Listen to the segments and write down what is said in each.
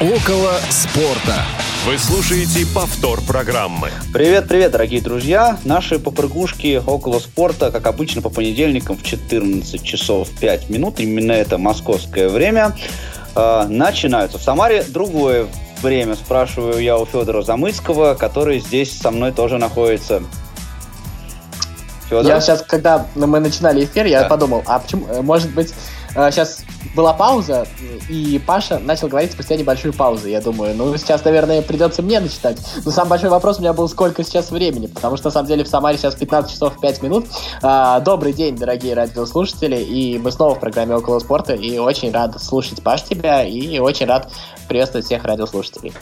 Около спорта. Вы слушаете повтор программы. Привет-привет, дорогие друзья. Наши попрыгушки около спорта, как обычно, по понедельникам в 14 часов 5 минут. Именно это московское время. Э, начинаются. В Самаре другое время, спрашиваю я у Федора Замыцкого, который здесь со мной тоже находится. Федор? Я сейчас, когда мы начинали эфир, я да. подумал, а почему, э, может быть, сейчас э, была пауза, и Паша начал говорить спустя небольшую паузу. Я думаю, ну, сейчас, наверное, придется мне начитать. Но самый большой вопрос у меня был, сколько сейчас времени, потому что, на самом деле, в Самаре сейчас 15 часов 5 минут. А, добрый день, дорогие радиослушатели, и мы снова в программе «Около спорта», и очень рад слушать, Паш, тебя, и очень рад приветствовать всех радиослушателей.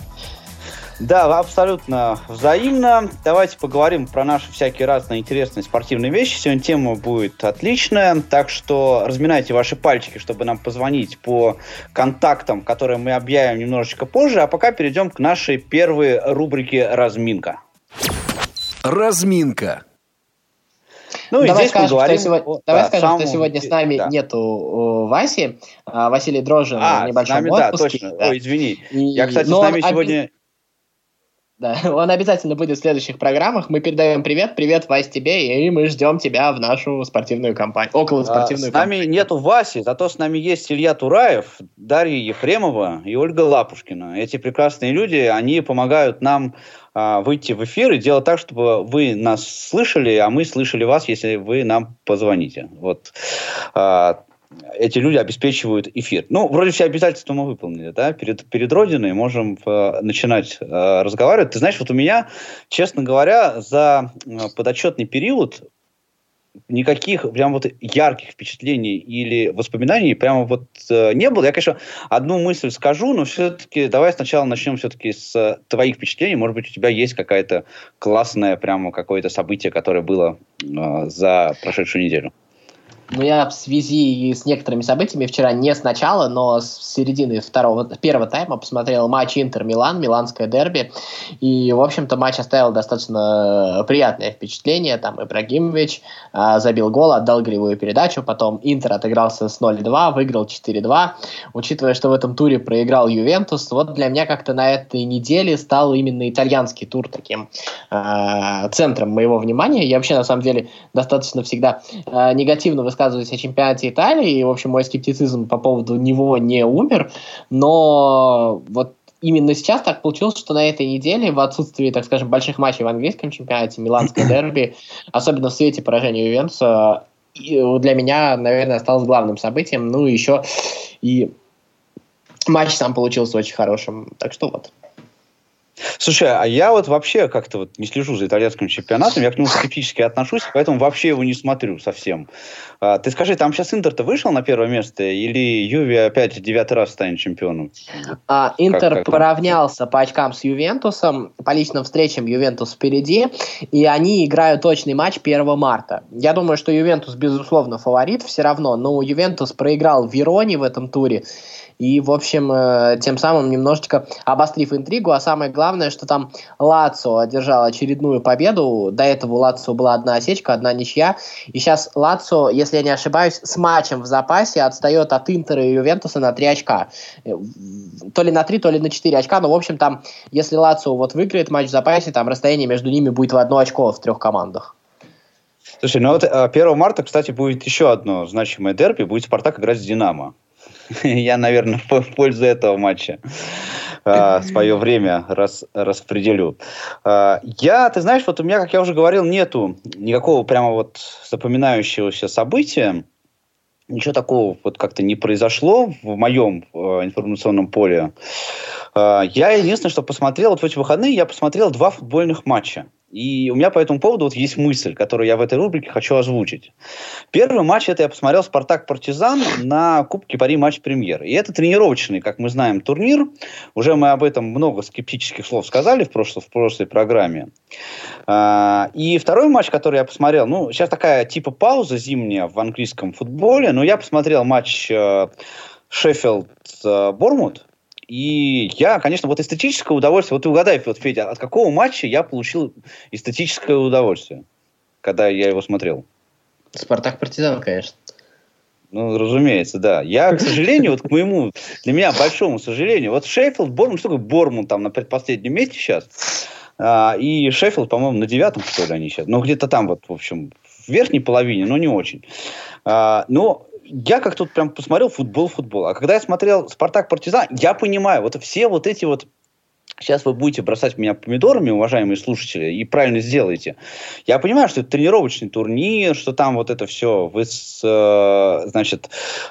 Да, абсолютно взаимно. Давайте поговорим про наши всякие разные интересные спортивные вещи. Сегодня тема будет отличная, так что разминайте ваши пальчики, чтобы нам позвонить по контактам, которые мы объявим немножечко позже, а пока перейдем к нашей первой рубрике «Разминка». Разминка. Ну, и давай здесь скажем, поговорим что сегодня, о, давай да, скажем, самому... что сегодня с нами да. нету Васи, а Василий Дрожжин а, в небольшом с нами, отпуске. Да, точно. Да. Ой, извини. И... Я, кстати, Но с нами сегодня... Да, он обязательно будет в следующих программах. Мы передаем привет, привет, Вась, тебе, и мы ждем тебя в нашу спортивную компанию, около спортивную а, С нами нету Васи, зато с нами есть Илья Тураев, Дарья Ефремова и Ольга Лапушкина. Эти прекрасные люди, они помогают нам а, выйти в эфир и делать так, чтобы вы нас слышали, а мы слышали вас, если вы нам позвоните. Вот. А, эти люди обеспечивают эфир. Ну, вроде все обязательства мы выполнили, да, перед, перед Родиной можем э, начинать э, разговаривать. Ты знаешь, вот у меня, честно говоря, за э, подотчетный период никаких прям вот ярких впечатлений или воспоминаний прямо вот э, не было. Я, конечно, одну мысль скажу, но все-таки давай сначала начнем все-таки с твоих впечатлений. Может быть, у тебя есть какая-то классное прямо какое-то событие, которое было э, за прошедшую неделю. Ну, я в связи с некоторыми событиями вчера не с начала, но с середины второго, первого тайма посмотрел матч Интер-Милан, миланское дерби. И, в общем-то, матч оставил достаточно приятное впечатление. Там Ибрагимович э, забил гол, отдал гривую передачу. Потом Интер отыгрался с 0-2, выиграл 4-2. Учитывая, что в этом туре проиграл Ювентус, вот для меня как-то на этой неделе стал именно итальянский тур таким э, центром моего внимания. Я вообще, на самом деле, достаточно всегда э, негативно высказываюсь рассказывать о чемпионате Италии, и, в общем, мой скептицизм по поводу него не умер, но вот именно сейчас так получилось, что на этой неделе, в отсутствии, так скажем, больших матчей в английском чемпионате, миланской дерби, особенно в свете поражения Ювентуса, для меня, наверное, осталось главным событием. Ну, еще и матч сам получился очень хорошим. Так что вот. Слушай, а я вот вообще как-то вот не слежу за итальянским чемпионатом, я к нему скептически отношусь, поэтому вообще его не смотрю совсем. А, ты скажи, там сейчас Интер-то вышел на первое место, или Юви опять девятый раз станет чемпионом? А, Интер как, как поравнялся по очкам с Ювентусом, по личным встречам Ювентус впереди, и они играют точный матч 1 марта. Я думаю, что Ювентус, безусловно, фаворит все равно, но Ювентус проиграл в Вероне в этом туре, и, в общем, э, тем самым немножечко обострив интригу, а самое главное, что там Лацо одержал очередную победу, до этого у Лацо была одна осечка, одна ничья, и сейчас Лацо, если я не ошибаюсь, с матчем в запасе отстает от Интера и Ювентуса на 3 очка. Э, то ли на 3, то ли на 4 очка, но, в общем, там, если Лацо вот выиграет матч в запасе, там расстояние между ними будет в одно очко в трех командах. Слушай, ну вот 1 э, марта, кстати, будет еще одно значимое дерби, будет Спартак играть с Динамо. Я, наверное, в пользу этого матча а, свое время рас, распределю. А, я, ты знаешь, вот у меня, как я уже говорил, нету никакого прямо вот запоминающегося события. Ничего такого вот как-то не произошло в моем э, информационном поле. Э, я единственное, что посмотрел, вот в эти выходные я посмотрел два футбольных матча. И у меня по этому поводу вот есть мысль, которую я в этой рубрике хочу озвучить. Первый матч это я посмотрел «Спартак-Партизан» на Кубке Пари матч премьер. И это тренировочный, как мы знаем, турнир. Уже мы об этом много скептических слов сказали в прошлой, в прошлой программе. А, и второй матч, который я посмотрел, ну, сейчас такая типа пауза зимняя в английском футболе, но я посмотрел матч э, Шеффилд-Бормут, и я, конечно, вот эстетическое удовольствие, вот ты угадай, вот, Федя, от какого матча я получил эстетическое удовольствие, когда я его смотрел? Спартак Партизан, конечно. Ну, разумеется, да. Я, к сожалению, вот к моему, для меня большому сожалению, вот Шеффилд, Бормут, что такое Бормут там на предпоследнем месте сейчас, а, и Шеффилд, по-моему, на девятом, что ли, они сейчас. Ну, где-то там вот, в общем, в верхней половине, но не очень. А, но я как тут прям посмотрел футбол, футбол. А когда я смотрел Спартак Партизан, я понимаю, вот все вот эти вот Сейчас вы будете бросать меня помидорами, уважаемые слушатели, и правильно сделаете. Я понимаю, что это тренировочный турнир, что там вот это все, вы, э, значит,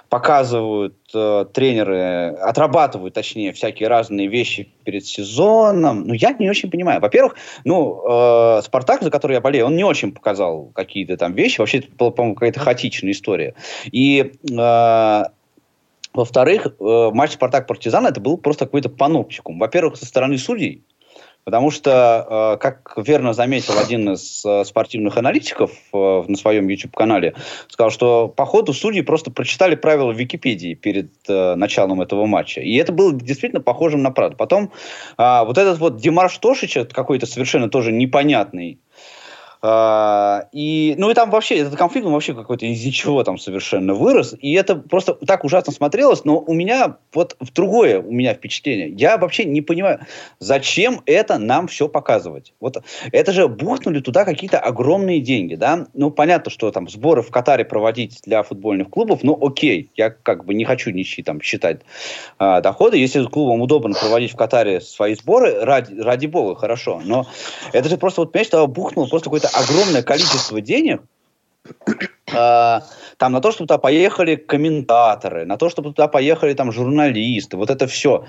показывают э, тренеры, отрабатывают, точнее, всякие разные вещи перед сезоном. Но я не очень понимаю. Во-первых, ну, э, Спартак, за который я болею, он не очень показал какие-то там вещи. Вообще, это была, по-моему, какая-то хаотичная история. И э, во-вторых, э, матч «Спартак-Партизан» это был просто какой-то паноптикум. Во-первых, со стороны судей, потому что, э, как верно заметил один из э, спортивных аналитиков на своем YouTube-канале, сказал, что по ходу судьи просто прочитали правила в Википедии перед началом этого матча. И это было действительно похожим на правду. Потом вот этот вот Димарш Тошича, какой-то совершенно тоже непонятный, а, и, ну и там вообще, этот конфликт, он вообще какой-то из ничего там совершенно вырос. И это просто так ужасно смотрелось, но у меня вот в другое у меня впечатление. Я вообще не понимаю, зачем это нам все показывать. Вот это же бухнули туда какие-то огромные деньги, да? Ну, понятно, что там сборы в Катаре проводить для футбольных клубов, ну, окей, я как бы не хочу ничьи там считать а, доходы. Если клубам удобно проводить в Катаре свои сборы, ради, ради бога, хорошо. Но это же просто, вот, понимаешь, что бухнул просто какой-то огромное количество денег э, там на то, чтобы туда поехали комментаторы, на то, чтобы туда поехали там журналисты, вот это все.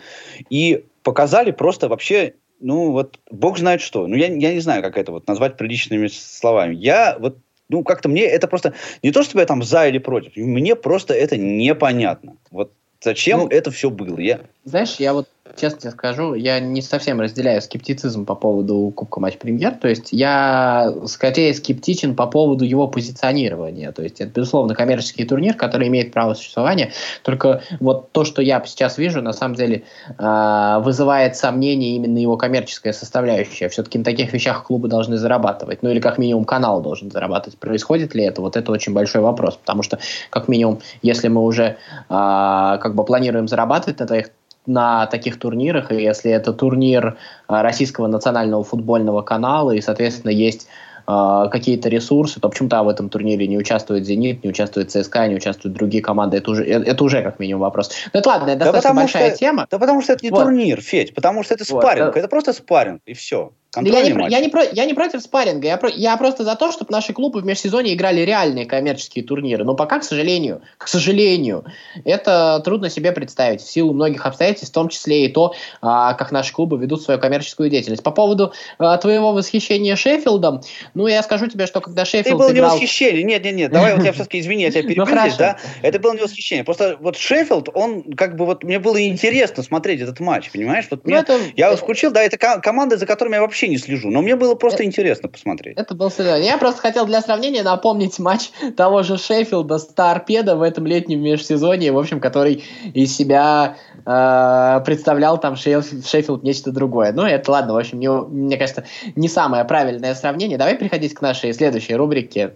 И показали просто вообще, ну вот, бог знает что. Ну я, я не знаю, как это вот назвать приличными словами. Я вот ну, как-то мне это просто... Не то, чтобы я там за или против. Мне просто это непонятно. Вот зачем ну, это все было. Я... Знаешь, я вот честно тебе скажу, я не совсем разделяю скептицизм по поводу Кубка Матч Премьер. То есть я скорее скептичен по поводу его позиционирования. То есть это, безусловно, коммерческий турнир, который имеет право существования. Только вот то, что я сейчас вижу, на самом деле э, вызывает сомнение именно его коммерческая составляющая. Все-таки на таких вещах клубы должны зарабатывать. Ну или как минимум канал должен зарабатывать. Происходит ли это? Вот это очень большой вопрос. Потому что, как минимум, если мы уже э, как бы планируем зарабатывать на таких на таких турнирах, и если это турнир а, российского национального футбольного канала, и, соответственно, есть э, какие-то ресурсы, то почему-то в этом турнире не участвует «Зенит», не участвует ЦСКА, не участвуют другие команды. Это уже, это, это уже как минимум вопрос. Ну это ладно, это да достаточно большая что, тема. Да потому что это не вот. турнир, Федь, потому что это спарринг, вот, это просто спарринг, и все. Я не, я, не про, я не против спарринга, я, про, я просто за то, чтобы наши клубы в межсезонье играли реальные коммерческие турниры. Но пока, к сожалению, к сожалению, это трудно себе представить в силу многих обстоятельств, в том числе и то, а, как наши клубы ведут свою коммерческую деятельность. По поводу а, твоего восхищения Шеффилдом, ну, я скажу тебе, что когда Шеффилд Это было играл... не восхищение, нет, нет, нет, давай вот я все-таки, извини, я тебя ну, перебью здесь, да? Это было не восхищение, просто вот Шеффилд, он как бы вот, мне было интересно смотреть этот матч, понимаешь? Вот ну, мне, это... Я включил, да, это команды, за которыми я вообще не слежу, но мне было просто это, интересно посмотреть. Это был серьезно. Я просто хотел для сравнения напомнить матч того же Шеффилда с Торпедо в этом летнем межсезонье, в общем, который из себя э, представлял там Шеффилд, Шеффилд нечто другое. Ну, это ладно, в общем, не, мне кажется, не самое правильное сравнение. Давай переходить к нашей следующей рубрике.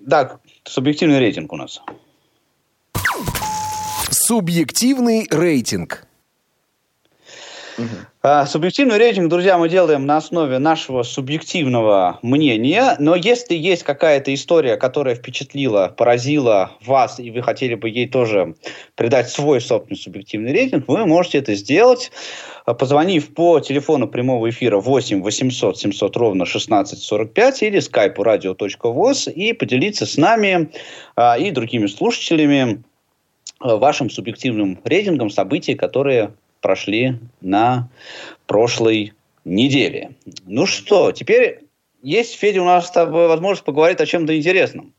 Да, субъективный рейтинг у нас. Субъективный рейтинг. Угу. Субъективный рейтинг, друзья, мы делаем на основе нашего субъективного мнения, но если есть какая-то история, которая впечатлила, поразила вас, и вы хотели бы ей тоже придать свой собственный субъективный рейтинг, вы можете это сделать, позвонив по телефону прямого эфира 8 800 700 ровно 1645 или скайпу radio.voz и поделиться с нами а, и другими слушателями вашим субъективным рейтингом событий, которые прошли на прошлой неделе. Ну что, теперь есть, Федя, у нас с тобой возможность поговорить о чем-то интересном.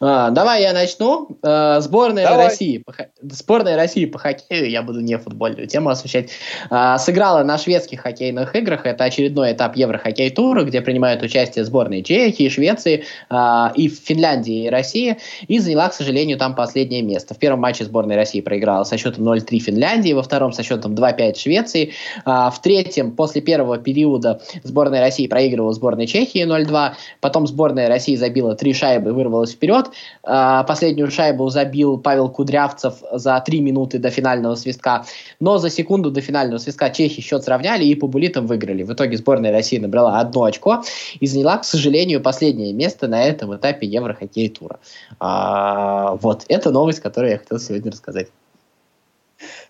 А, давай я начну. А, сборная давай. России, по, сборная России по хоккею, я буду не футбольную тему освещать, а, сыграла на шведских хоккейных играх. Это очередной этап Еврохоккей тура, где принимают участие сборные Чехии, Швеции а, и Финляндии и России. И заняла, к сожалению, там последнее место. В первом матче сборная России проиграла со счетом 0-3 Финляндии, во втором со счетом 2-5 Швеции. А, в третьем, после первого периода, сборная России проигрывала сборной Чехии 0-2. Потом сборная России забила три шайбы и вырвалась вперед счет. А, последнюю шайбу забил Павел Кудрявцев за три минуты до финального свистка. Но за секунду до финального свистка чехи счет сравняли и по булитам выиграли. В итоге сборная России набрала одно очко и заняла, к сожалению, последнее место на этом этапе Еврохоккей тура. А, вот, это новость, которую я хотел сегодня рассказать.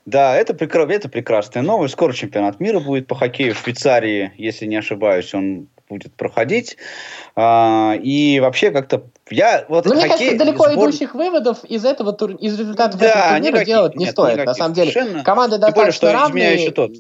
Да, это, прекра... это прекрасная новость. Скоро чемпионат мира будет по хоккею в Швейцарии, если не ошибаюсь, он будет проходить. А, и вообще как-то я вот ну, хоккей, мне кажется, далеко сбор... идущих выводов из этого тур... из результатов да, этого турнира никаких, делать не нет, стоит. Никаких, на самом деле, совершенно. команды достаточно более, что равные. Еще тот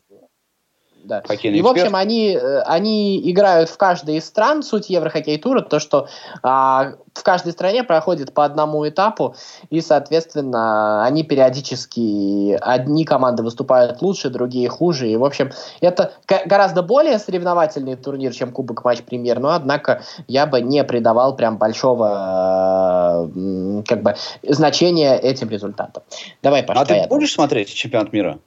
да. И, в общем, они, э, они играют в каждой из стран. Суть Еврохоккей тура то, что а, в каждой стране проходит по одному этапу, и, соответственно, они периодически, одни команды выступают лучше, другие хуже. И, в общем, это гораздо более соревновательный турнир, чем Кубок Матч Премьер, но, однако, я бы не придавал прям большого э, как бы, значения этим результатам. Давай, Паша, А ты будешь смотреть чемпионат мира?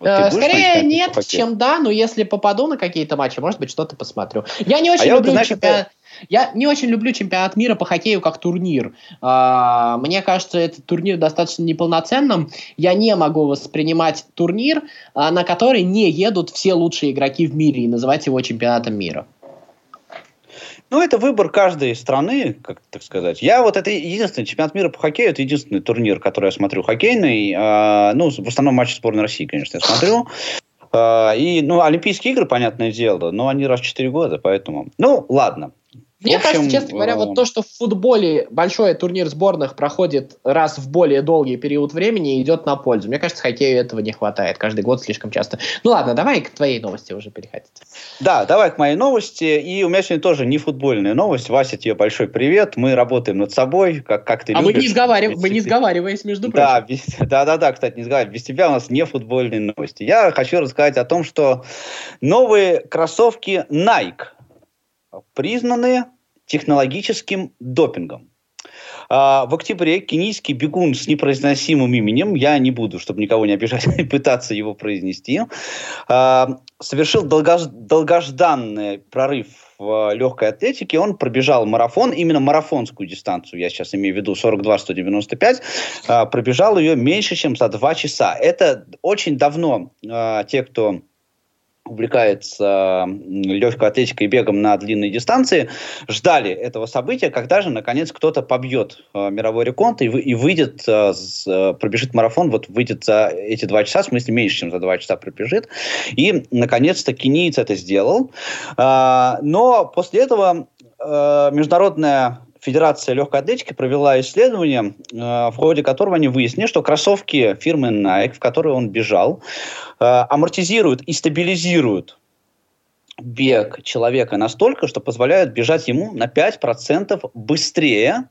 Вот э, Скорее нет, чем да, но если попаду на какие-то матчи, может быть, что-то посмотрю. Я не очень а люблю я, чемпионат... Я не очень люблю чемпионат мира по хоккею как турнир. А, мне кажется, этот турнир достаточно неполноценным. Я не могу воспринимать турнир, а, на который не едут все лучшие игроки в мире и называть его чемпионатом мира. Ну, это выбор каждой страны, как так сказать. Я вот это единственный чемпионат мира по хоккею, это единственный турнир, который я смотрю хоккейный. Э, ну, в основном матчи сборной России, конечно, я смотрю. Э, и, ну, Олимпийские игры, понятное дело, но они раз в 4 года, поэтому... Ну, ладно. Мне общем, кажется, честно говоря, вот э, то, что в футболе большой турнир сборных проходит раз в более долгий период времени, идет на пользу. Мне кажется, хоккею этого не хватает. Каждый год слишком часто. Ну ладно, давай к твоей новости уже переходить. Да, давай к моей новости. И у меня сегодня тоже не футбольная новость. Вася, тебе большой привет. Мы работаем над собой, как, как ты а любишь. А мы не, сговарив... мы не сговариваясь, между прочим. Да, без... да, да, да, кстати, не сговариваясь. Без тебя у нас не футбольные новости. Я хочу рассказать о том, что новые кроссовки Nike признаны технологическим допингом. А, в октябре кенийский бегун с непроизносимым именем, я не буду, чтобы никого не обижать, пытаться его произнести, а, совершил долгожданный прорыв в легкой атлетике. Он пробежал марафон, именно марафонскую дистанцию, я сейчас имею в виду 42-195, а, пробежал ее меньше, чем за два часа. Это очень давно те, кто увлекается легкой атлетикой и бегом на длинные дистанции, ждали этого события, когда же, наконец, кто-то побьет э, мировой рекорд и, и выйдет, э, с, э, пробежит марафон, вот выйдет за эти два часа, в смысле меньше, чем за два часа пробежит. И, наконец-то, кенийц это сделал. Э, но после этого э, международная Федерация легкой атлетики провела исследование, э, в ходе которого они выяснили, что кроссовки фирмы Nike, в которые он бежал, э, амортизируют и стабилизируют бег человека настолько, что позволяют бежать ему на 5% быстрее,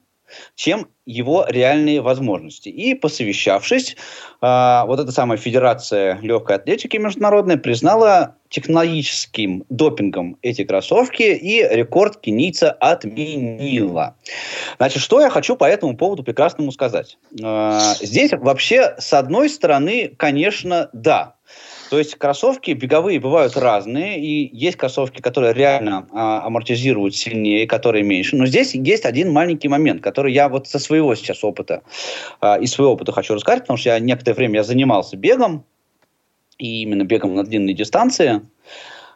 чем его реальные возможности. И посовещавшись, э, вот эта самая Федерация легкой атлетики международная признала технологическим допингом эти кроссовки и рекорд кенийца отменила. Значит, что я хочу по этому поводу прекрасному сказать? Э, здесь вообще, с одной стороны, конечно, да, то есть кроссовки беговые бывают разные, и есть кроссовки, которые реально а, амортизируют сильнее, которые меньше. Но здесь есть один маленький момент, который я вот со своего сейчас опыта, а, из своего опыта хочу рассказать, потому что я некоторое время я занимался бегом, и именно бегом на длинные дистанции.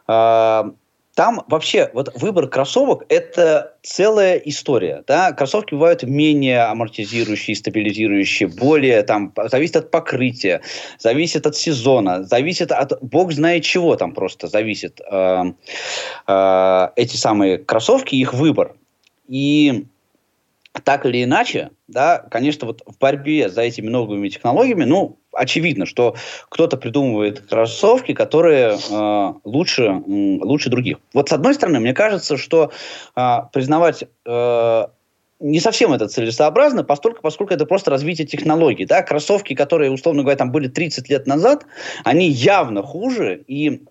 А, там вообще вот выбор кроссовок – это целая история. Да? Кроссовки бывают менее амортизирующие, стабилизирующие, более там, зависит от покрытия, зависит от сезона, зависит от бог знает чего там просто зависит э, э, эти самые кроссовки, их выбор. И так или иначе, да, конечно, вот в борьбе за этими новыми технологиями, ну, очевидно, что кто-то придумывает кроссовки, которые э, лучше, э, лучше других. Вот с одной стороны, мне кажется, что э, признавать э, не совсем это целесообразно, поскольку, поскольку это просто развитие технологий. Да? Кроссовки, которые, условно говоря, там были 30 лет назад, они явно хуже и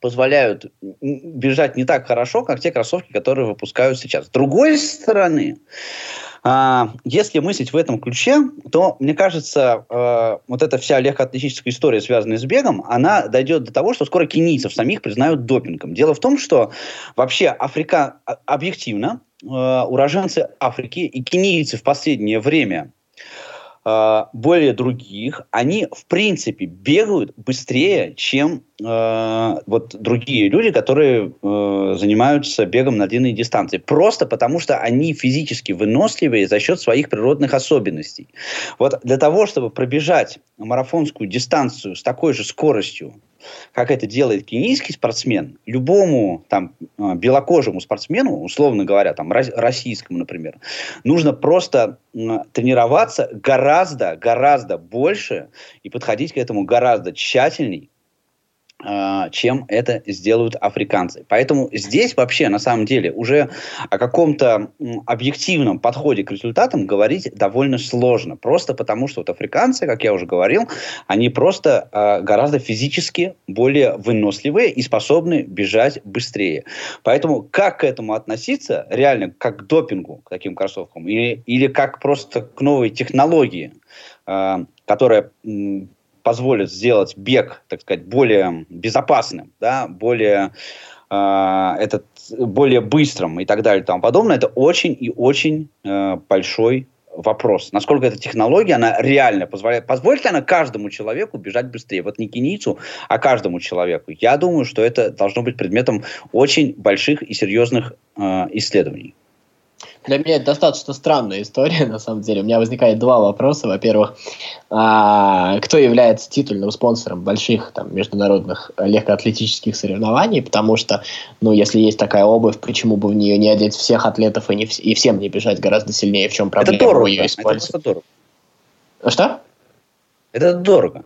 позволяют бежать не так хорошо, как те кроссовки, которые выпускают сейчас. С другой стороны, если мыслить в этом ключе, то, мне кажется, э, вот эта вся легкоатлетическая история, связанная с бегом, она дойдет до того, что скоро кенийцев самих признают допингом. Дело в том, что вообще Африка а, объективно, э, уроженцы Африки и кенийцы в последнее время э, более других, они в принципе бегают быстрее, чем э, вот другие люди, которые э, занимаются бегом на длинные дистанции. Просто потому, что они физически выносливые за счет своих природных особенностей. Вот для того, чтобы пробежать марафонскую дистанцию с такой же скоростью, как это делает кенийский спортсмен, любому там э, белокожему спортсмену, условно говоря, там российскому, например, нужно просто тренироваться гораздо, гораздо больше и подходить к этому гораздо тщательней, а, чем это сделают африканцы. Поэтому здесь вообще, на самом деле, уже о каком-то объективном подходе к результатам говорить довольно сложно. Просто потому, что вот африканцы, как я уже говорил, они просто э, гораздо физически более выносливые и способны бежать быстрее. Поэтому как к этому относиться, реально, как к допингу, к таким кроссовкам, или, или как просто к новой технологии, э, которая позволит сделать бег, так сказать, более безопасным, да, более э, этот более быстрым и так далее и тому подобное, это очень и очень э, большой вопрос. Насколько эта технология, она реально позволяет, позволит ли она каждому человеку бежать быстрее? Вот не кенийцу, а каждому человеку. Я думаю, что это должно быть предметом очень больших и серьезных э, исследований. Для меня это достаточно странная история, на самом деле. У меня возникает два вопроса. Во-первых, а, кто является титульным спонсором больших там, международных легкоатлетических соревнований? Потому что, ну, если есть такая обувь, почему бы в нее не одеть всех атлетов и, не, и всем не бежать гораздо сильнее? В чем проблема это дорого, ее использовать? Это дорого. Что? Это дорого.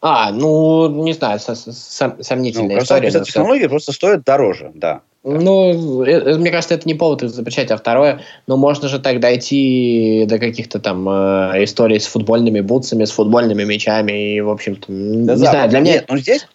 А, ну, не знаю, сомнительная ну, история. Технологии просто стоят дороже, да. Ну, э, э, мне кажется, это не повод их запрещать, а второе, ну, можно же так дойти до каких-то там э, историй с футбольными бутсами, с футбольными мячами, и, в общем-то, да, не да, знаю, для меня... Нет, ну, здесь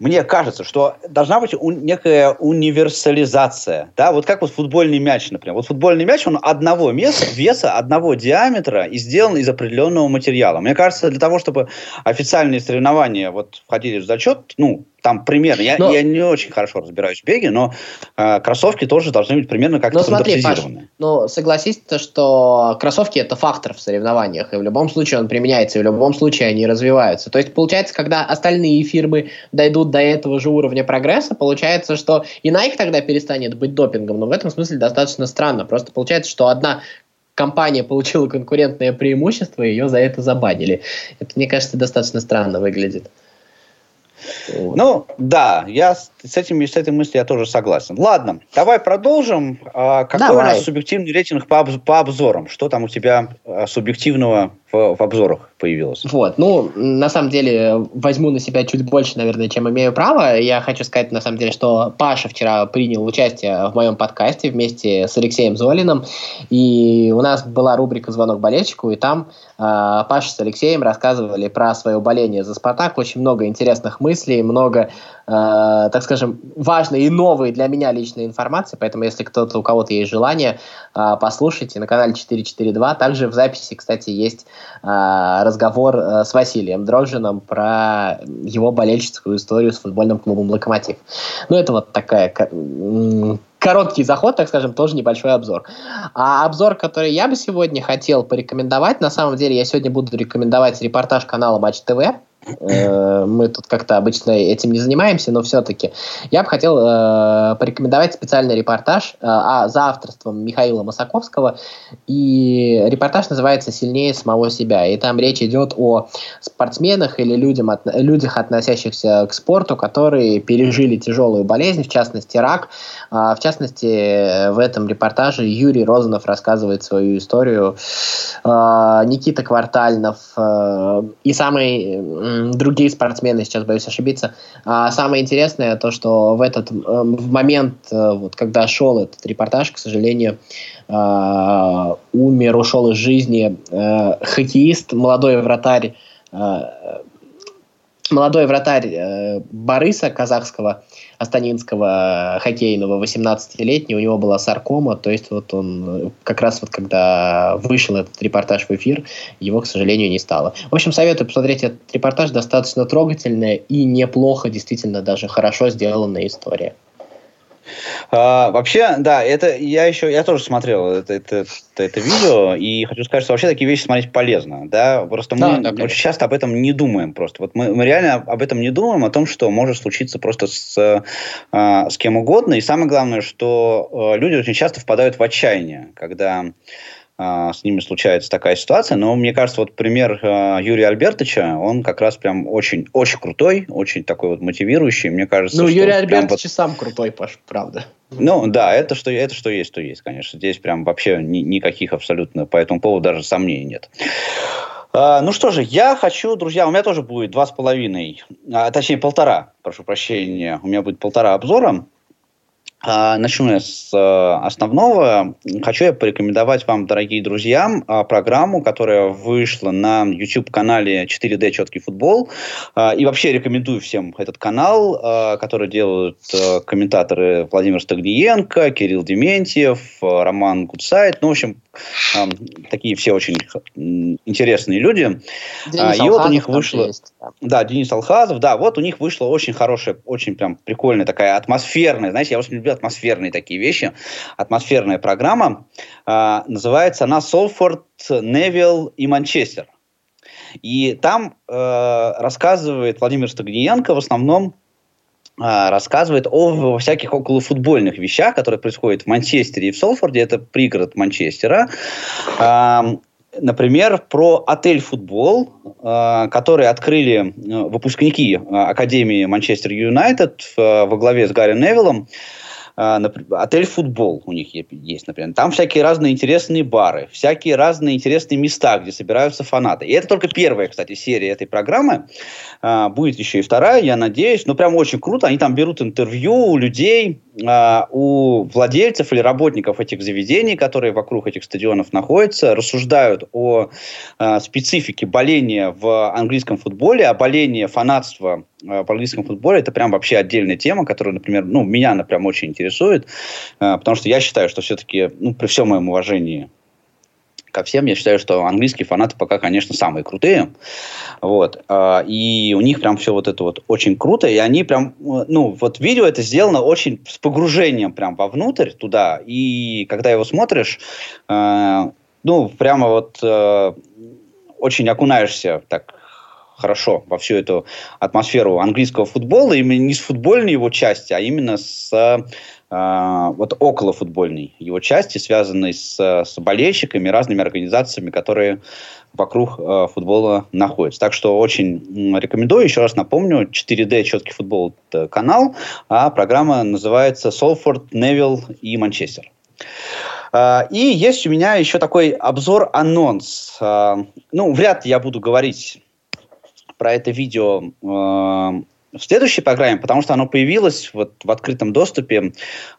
мне кажется, что должна быть у, некая универсализация. Да? Вот как вот футбольный мяч, например. Вот футбольный мяч, он одного места, веса, одного диаметра и сделан из определенного материала. Мне кажется, для того, чтобы официальные соревнования вот входили в зачет, ну, там примерно, я, но, я не очень хорошо разбираюсь в беге, но э, кроссовки тоже должны быть примерно как-то стандартизированы. ну, согласись, что кроссовки это фактор в соревнованиях, и в любом случае он применяется, и в любом случае они развиваются. То есть, получается, когда остальные фирмы дойдут до этого же уровня прогресса, получается, что и Nike тогда перестанет быть допингом, но в этом смысле достаточно странно. Просто получается, что одна компания получила конкурентное преимущество, и ее за это забанили. Это, мне кажется, достаточно странно выглядит. Ну, да, я с, этим, с этой мыслью я тоже согласен. Ладно, давай продолжим. А, какой давай. у нас субъективный рейтинг по, по обзорам? Что там у тебя а, субъективного в, в обзорах появилось? Вот, ну, на самом деле, возьму на себя чуть больше, наверное, чем имею право. Я хочу сказать, на самом деле, что Паша вчера принял участие в моем подкасте вместе с Алексеем Золиным, и у нас была рубрика «Звонок болельщику», и там э, Паша с Алексеем рассказывали про свое боление за «Спартак». Очень много интересных мыслей, много Э, так скажем, важной и новой для меня личной информации, поэтому если кто-то, у кого-то есть желание, э, послушайте на канале 442. Также в записи, кстати, есть э, разговор э, с Василием Дрожжиным про его болельческую историю с футбольным клубом «Локомотив». Ну, это вот такая короткий заход, так скажем, тоже небольшой обзор. А обзор, который я бы сегодня хотел порекомендовать, на самом деле я сегодня буду рекомендовать репортаж канала Матч ТВ, мы тут как-то обычно этим не занимаемся, но все-таки я бы хотел э, порекомендовать специальный репортаж э, а, за авторством Михаила Масаковского. И репортаж называется «Сильнее самого себя». И там речь идет о спортсменах или людям, от, людях, относящихся к спорту, которые пережили тяжелую болезнь, в частности рак. Э, в частности, в этом репортаже Юрий Розанов рассказывает свою историю. Э, Никита Квартальнов э, и самый другие спортсмены, сейчас боюсь ошибиться. А самое интересное то, что в этот в момент, э, вот, когда шел этот репортаж, к сожалению, э, умер, ушел из жизни э, хоккеист, молодой вратарь молодой вратарь э, Бориса казахского, астанинского хоккейного, 18-летний, у него была саркома, то есть вот он э, как раз вот когда вышел этот репортаж в эфир, его, к сожалению, не стало. В общем, советую посмотреть этот репортаж, достаточно трогательная и неплохо, действительно даже хорошо сделанная история. А, вообще, да, это я еще, я тоже смотрел это, это, это, это видео, и хочу сказать, что вообще такие вещи смотреть полезно, да, просто мы да, очень часто об этом не думаем просто, вот мы, мы реально об этом не думаем, о том, что может случиться просто с, а, с кем угодно, и самое главное, что а, люди очень часто впадают в отчаяние, когда с ними случается такая ситуация. Но мне кажется, вот пример а, Юрия Альбертовича, он как раз прям очень, очень крутой, очень такой вот мотивирующий. Мне кажется, ну, Юрий Альбертович вот... сам крутой, Паш, правда. Ну, да, это что, это что есть, то есть, конечно. Здесь прям вообще ни, никаких абсолютно по этому поводу даже сомнений нет. Uh, ну что же, я хочу, друзья, у меня тоже будет два с половиной, а, точнее полтора, прошу прощения, у меня будет полтора обзора. А, начну я с э, основного. Хочу я порекомендовать вам, дорогие друзья, а, программу, которая вышла на YouTube-канале 4D Четкий футбол. А, и вообще рекомендую всем этот канал, который делают э, комментаторы Владимир Стагниенко, Кирилл Дементьев, э, Роман Гудсайт. Ну, в общем, такие все очень интересные люди. Денис и вот у них вышло... Есть, да. да, Денис Алхазов. Да, вот у них вышла очень хорошая, очень прям прикольная такая атмосферная, знаете, я очень люблю атмосферные такие вещи. Атмосферная программа. Э, называется она «Солфорд, Невилл и Манчестер». И там э, рассказывает Владимир Стагниенко в основном а, рассказывает о всяких околофутбольных вещах, которые происходят в Манчестере и в Солфорде. Это пригород Манчестера. Например, про отель «Футбол», который открыли э, выпускники Академии Манчестер Юнайтед во главе с Гарри Невиллом. А, отель «Футбол» у них есть, например. Там всякие разные интересные бары, всякие разные интересные места, где собираются фанаты. И это только первая, кстати, серия этой программы. А, будет еще и вторая, я надеюсь. Но прям очень круто. Они там берут интервью у людей, а, у владельцев или работников этих заведений, которые вокруг этих стадионов находятся, рассуждают о специфике боления в английском футболе, о болении фанатства в английском футболе. Это прям вообще отдельная тема, которая, например, ну, меня она прям очень интересует, потому что я считаю, что все-таки, ну, при всем моем уважении ко всем. Я считаю, что английские фанаты пока, конечно, самые крутые. Вот. А, и у них прям все вот это вот очень круто. И они прям, ну, вот видео это сделано очень с погружением прям вовнутрь туда. И когда его смотришь, ну, прямо вот очень окунаешься так хорошо во всю эту атмосферу английского футбола, именно не с футбольной его части, а именно с э, вот около футбольной его части, связанной с, с болельщиками, разными организациями, которые вокруг э, футбола находятся. Так что очень рекомендую. Еще раз напомню, 4D четкий футбол канал, а программа называется Солфорд, Невилл и Манчестер. Uh, и есть у меня еще такой обзор-анонс. Ну, вряд ли я буду говорить про это видео э, в следующей программе, потому что оно появилось вот в открытом доступе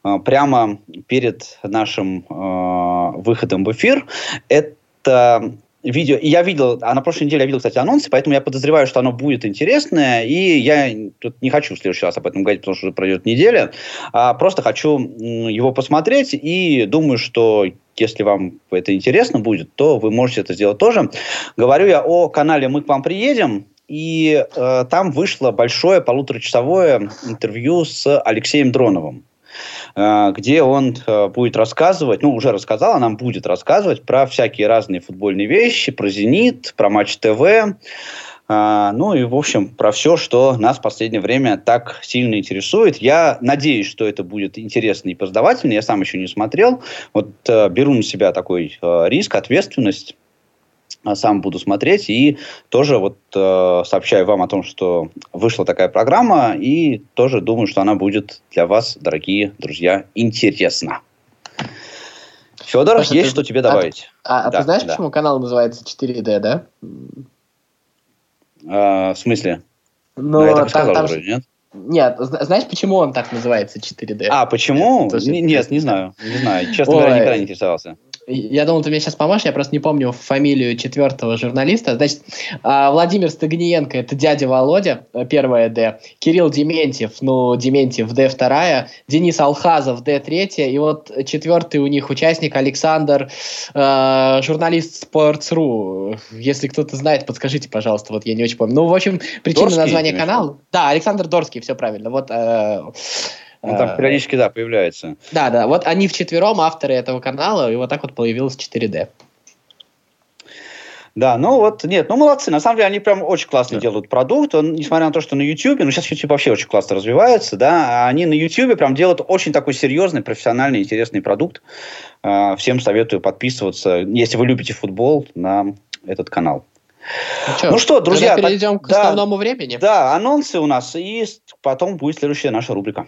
э, прямо перед нашим э, выходом в эфир. Это видео, и я видел, а на прошлой неделе я видел, кстати, анонсы, поэтому я подозреваю, что оно будет интересное, и я тут не хочу в следующий раз об этом говорить, потому что уже пройдет неделя, а просто хочу его посмотреть, и думаю, что если вам это интересно будет, то вы можете это сделать тоже. Говорю я о канале «Мы к вам приедем», и э, там вышло большое полуторачасовое интервью с Алексеем Дроновым э, где он э, будет рассказывать, ну, уже рассказал, а нам будет рассказывать про всякие разные футбольные вещи, про «Зенит», про Матч ТВ, э, ну и, в общем, про все, что нас в последнее время так сильно интересует. Я надеюсь, что это будет интересно и познавательно. Я сам еще не смотрел. Вот беру на себя такой риск, ответственность сам буду смотреть и тоже вот э, сообщаю вам о том, что вышла такая программа и тоже думаю, что она будет для вас, дорогие друзья, интересна. Федор, Паша, есть ты... что тебе добавить? А, а, да, ты знаешь, да. почему канал называется 4D, да? А, в смысле? Ну, я так там, сказал там... вроде, нет? Нет, знаешь, почему он так называется 4D? А, почему? Тоже... Нет, не знаю. Не знаю. Честно говоря, никогда не интересовался. Я думал, ты мне сейчас поможешь, я просто не помню фамилию четвертого журналиста. Значит, а, Владимир Стагниенко, это дядя Володя, э, первая Д. Кирилл Дементьев, ну, Дементьев, Д вторая. Денис Алхазов, Д третья. И вот четвертый у них участник Александр, э, журналист Sports.ru. Если кто-то знает, подскажите, пожалуйста, вот я не очень помню. Ну, в общем, причина Дорский, названия канала... Да, Александр Дорский, все правильно. Вот... Э, ну, там а, периодически, да, появляется. Да, да. Вот они вчетвером авторы этого канала, и вот так вот появилось 4D. Да, ну вот, нет, ну молодцы. На самом деле они прям очень классно да. делают продукт. Он, несмотря на то, что на YouTube, ну сейчас YouTube вообще очень классно развивается, да, они на YouTube прям делают очень такой серьезный, профессиональный, интересный продукт. А, всем советую подписываться, если вы любите футбол, на этот канал. Ну что, ну что друзья, перейдем так, к основному да, времени. Да, анонсы у нас, и потом будет следующая наша рубрика.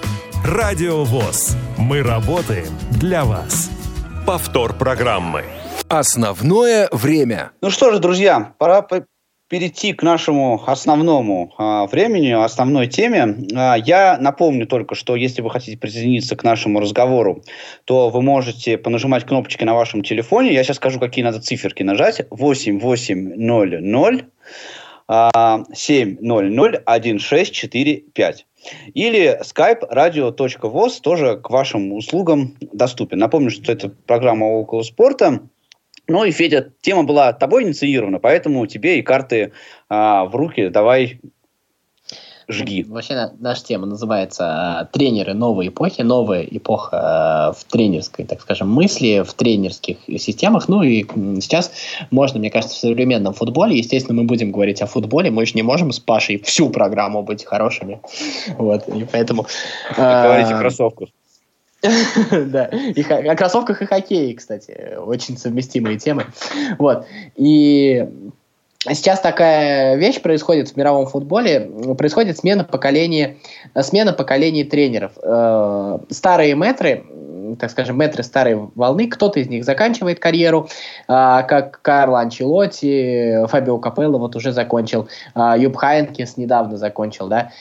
Радио ВОЗ. Мы работаем для вас. Повтор программы. Основное время. Ну что же, друзья, пора перейти к нашему основному а, времени, основной теме. А, я напомню только, что если вы хотите присоединиться к нашему разговору, то вы можете понажимать кнопочки на вашем телефоне. Я сейчас скажу, какие надо циферки нажать. 8800 700 1645. Или skype radio.voz тоже к вашим услугам доступен. Напомню, что это программа «Около спорта». Ну и, Федя, тема была тобой инициирована, поэтому тебе и карты а, в руки давай жги. Вообще наша тема называется э, «Тренеры новой эпохи», новая эпоха э, в тренерской, так скажем, мысли, в тренерских системах. Ну и сейчас можно, мне кажется, в современном футболе, естественно, мы будем говорить о футболе, мы же не можем с Пашей всю программу быть хорошими. Вот, и поэтому... Говорите о кроссовках. Да, и о кроссовках и хоккее, кстати, очень совместимые темы. Вот, и Сейчас такая вещь происходит в мировом футболе, происходит смена поколения, смена поколений тренеров. Э, старые метры, так скажем, метры старой волны, кто-то из них заканчивает карьеру, а, как Карло Анчелотти, Фабио Капелло вот уже закончил, а, Юб Хайнкес недавно закончил, да,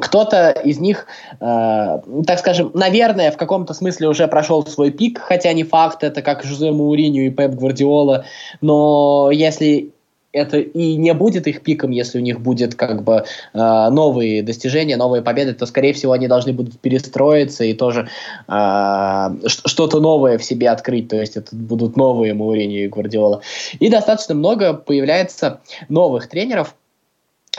кто-то из них, э, так скажем, наверное, в каком-то смысле уже прошел свой пик, хотя не факт, это как Жузе Мауриню и Пеп Гвардиола, но если это и не будет их пиком, если у них будет как бы э, новые достижения, новые победы, то скорее всего они должны будут перестроиться и тоже э, что-то новое в себе открыть, то есть это будут новые Мауриньо и Гвардиола. И достаточно много появляется новых тренеров,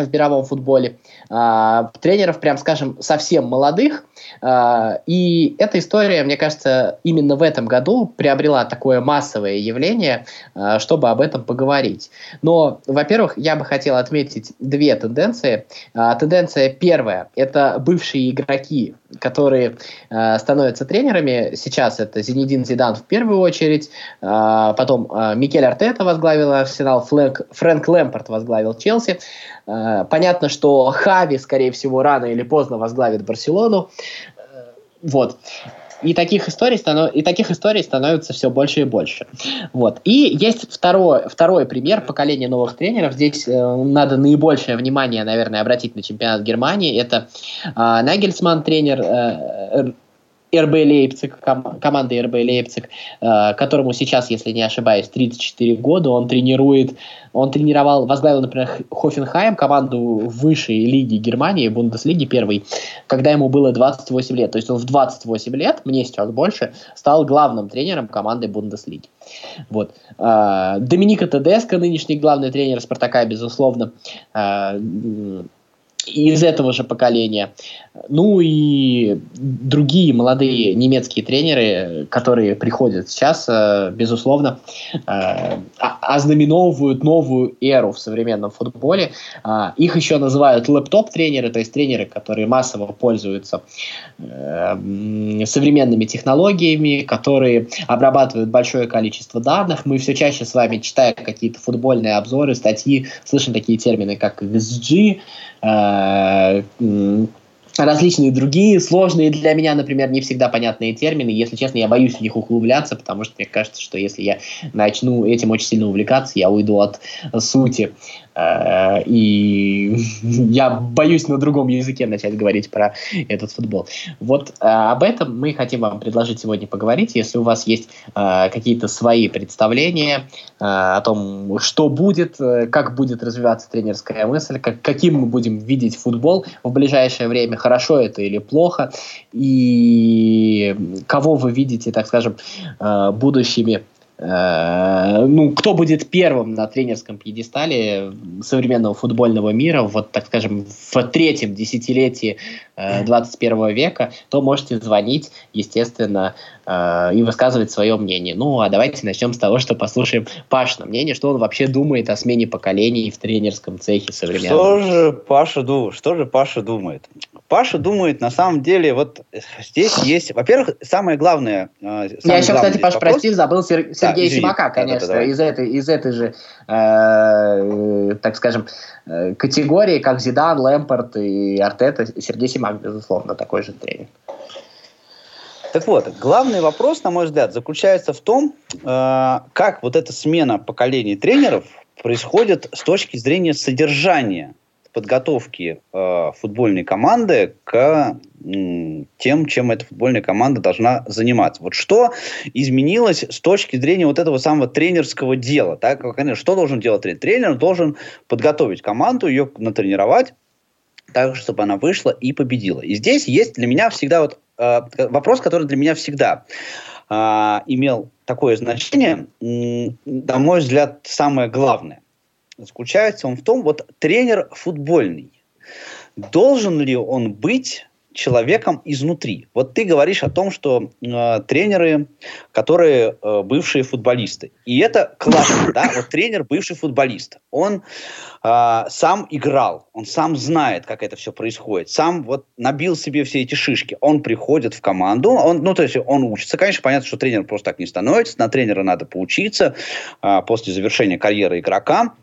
в мировом футболе, а, тренеров, прям скажем, совсем молодых. А, и эта история, мне кажется, именно в этом году приобрела такое массовое явление, а, чтобы об этом поговорить. Но, во-первых, я бы хотел отметить две тенденции. А, тенденция первая – это бывшие игроки, которые становятся тренерами. Сейчас это Зинедин Зидан в первую очередь, потом Микель Артета возглавил Арсенал, Фрэнк, Фрэнк Лэмпорт возглавил Челси. Понятно, что Хави, скорее всего, рано или поздно возглавит Барселону. Э, вот. И таких историй, станов... и таких историй становится все больше и больше. Вот. И есть второй, второй пример поколения новых тренеров. Здесь э, надо наибольшее внимание, наверное, обратить на чемпионат Германии. Это э, Нагельсман, тренер э, РБ Лейпциг, ком- команды РБ Лейпциг, э, которому сейчас, если не ошибаюсь, 34 года, он тренирует, он тренировал, возглавил, например, Хофенхайм, команду высшей лиги Германии, Бундеслиги первой, когда ему было 28 лет. То есть он в 28 лет, мне сейчас больше, стал главным тренером команды Бундеслиги. Вот. Э, Доминика Тедеско, нынешний главный тренер Спартака, безусловно, э, из этого же поколения. Ну и другие молодые немецкие тренеры, которые приходят сейчас, э, безусловно, э, ознаменовывают новую эру в современном футболе. А, их еще называют лэптоп-тренеры, то есть тренеры, которые массово пользуются э, современными технологиями, которые обрабатывают большое количество данных. Мы все чаще с вами, читая какие-то футбольные обзоры, статьи, слышим такие термины, как VSG, различные другие сложные для меня, например, не всегда понятные термины. Если честно, я боюсь в них углубляться, потому что мне кажется, что если я начну этим очень сильно увлекаться, я уйду от сути. Э, и я боюсь на другом языке начать говорить про этот футбол. Вот э, об этом мы хотим вам предложить сегодня поговорить. Если у вас есть э, какие-то свои представления о том, что будет, как будет развиваться тренерская мысль, как, каким мы будем видеть футбол в ближайшее время, хорошо это или плохо, и кого вы видите, так скажем, будущими Э, ну, кто будет первым на тренерском пьедестале современного футбольного мира, вот, так скажем, в третьем десятилетии 21 э, века, то можете звонить, естественно, э, и высказывать свое мнение. Ну, а давайте начнем с того, что послушаем Пашина мнение, что он вообще думает о смене поколений в тренерском цехе современного. Что же Паша, что же Паша думает? Паша думает, на самом деле, вот здесь есть, во-первых, самое главное... Самое Я еще, кстати, Паш, вопрос... прости, забыл Сергея да, Симака, конечно, да, да, да, из, этой, из этой же, э, так скажем, э, категории, как Зидан, Лэмпорт и Артета, Сергей Симак, безусловно, такой же тренер. Так вот, главный вопрос, на мой взгляд, заключается в том, э, как вот эта смена поколений тренеров происходит с точки зрения содержания подготовки э, футбольной команды к э, тем, чем эта футбольная команда должна заниматься. Вот что изменилось с точки зрения вот этого самого тренерского дела? Так, конечно, что должен делать тренер? Тренер должен подготовить команду, ее натренировать, так, чтобы она вышла и победила. И здесь есть для меня всегда вот э, вопрос, который для меня всегда э, имел такое значение, э, на мой взгляд, самое главное заключается он в том, вот тренер футбольный, должен ли он быть человеком изнутри. Вот ты говоришь о том, что э, тренеры, которые э, бывшие футболисты. И это классно, да? Вот тренер бывший футболист. Он э, сам играл, он сам знает, как это все происходит. Сам вот набил себе все эти шишки. Он приходит в команду, он, ну то есть он учится. Конечно, понятно, что тренер просто так не становится. На тренера надо поучиться э, после завершения карьеры игрока.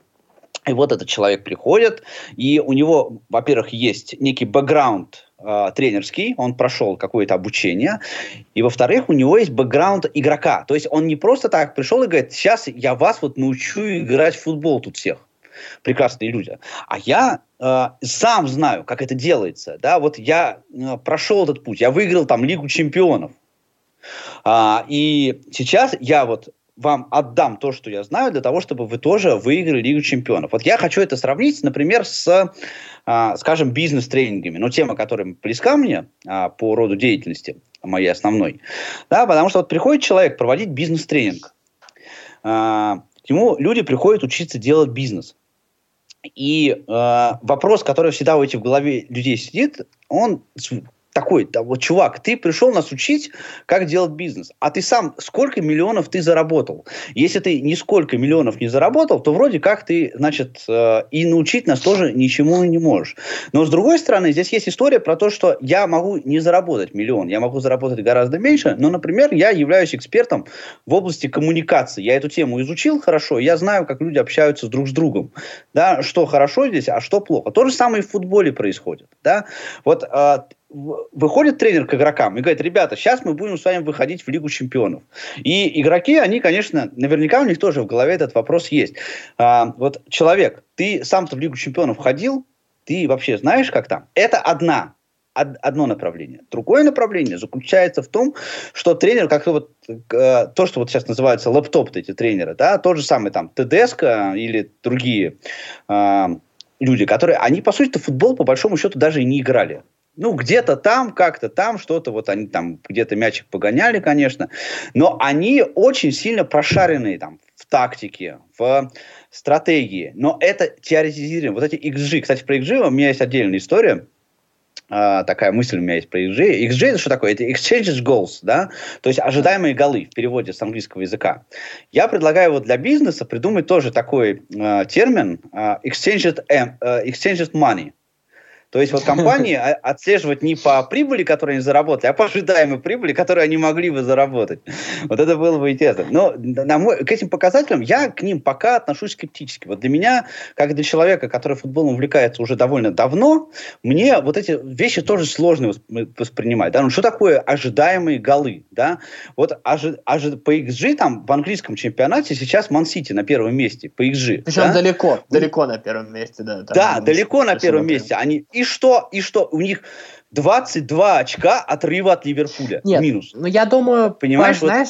И вот этот человек приходит, и у него, во-первых, есть некий бэкграунд э, тренерский, он прошел какое-то обучение, и, во-вторых, у него есть бэкграунд игрока. То есть он не просто так пришел и говорит, сейчас я вас вот научу играть в футбол тут всех прекрасные люди. А я э, сам знаю, как это делается. Да? Вот я э, прошел этот путь, я выиграл там Лигу чемпионов. А, и сейчас я вот вам отдам то, что я знаю, для того, чтобы вы тоже выиграли Лигу чемпионов. Вот я хочу это сравнить, например, с, а, скажем, бизнес-тренингами. Ну, тема, которая близка мне а, по роду деятельности, моей основной. Да, потому что вот приходит человек проводить бизнес-тренинг. А, к нему люди приходят учиться делать бизнес. И э, вопрос, который всегда у этих в голове людей сидит, он такой, да, вот, чувак, ты пришел нас учить, как делать бизнес, а ты сам сколько миллионов ты заработал? Если ты нисколько миллионов не заработал, то вроде как ты, значит, э, и научить нас тоже ничему не можешь. Но с другой стороны, здесь есть история про то, что я могу не заработать миллион, я могу заработать гораздо меньше, но, например, я являюсь экспертом в области коммуникации. Я эту тему изучил хорошо, я знаю, как люди общаются друг с другом, да, что хорошо здесь, а что плохо. То же самое и в футболе происходит, да. Вот э, выходит тренер к игрокам и говорит, ребята, сейчас мы будем с вами выходить в Лигу чемпионов. И игроки, они, конечно, наверняка у них тоже в голове этот вопрос есть. А, вот человек, ты сам-то в Лигу чемпионов ходил, ты вообще знаешь, как там? Это одна одно направление. Другое направление заключается в том, что тренер, как вот э, то, что вот сейчас называется лаптоп, эти тренеры, да, тот же самый там ТДСК или другие э, люди, которые, они, по сути, футбол, по большому счету, даже и не играли ну, где-то там, как-то там, что-то вот они там где-то мячик погоняли, конечно, но они очень сильно прошаренные там в тактике, в стратегии. Но это теоретизируем. Вот эти XG, кстати, про XG у меня есть отдельная история. Uh, такая мысль у меня есть про XG. XG это что такое? Это exchanges goals, да? То есть ожидаемые голы в переводе с английского языка. Я предлагаю вот для бизнеса придумать тоже такой uh, термин uh, exchanged, uh, exchanged money. То есть вот компании отслеживать не по прибыли, которую они заработали, а по ожидаемой прибыли, которую они могли бы заработать. Вот это было бы интересно. Но на мой, к этим показателям я к ним пока отношусь скептически. Вот для меня, как для человека, который футболом увлекается уже довольно давно, мне вот эти вещи тоже сложно воспринимать. Да? Ну, что такое ожидаемые голы? Да? Вот ожи, ожи, по XG там в английском чемпионате сейчас Ман-Сити на первом месте по XG. Причем да? далеко, далеко на первом месте. Да, да далеко на первом месте. Они, и что? И что? У них 22 очка отрыва от Ливерпуля. Нет, минус. Ну, я думаю, понимаешь, вот... знаешь,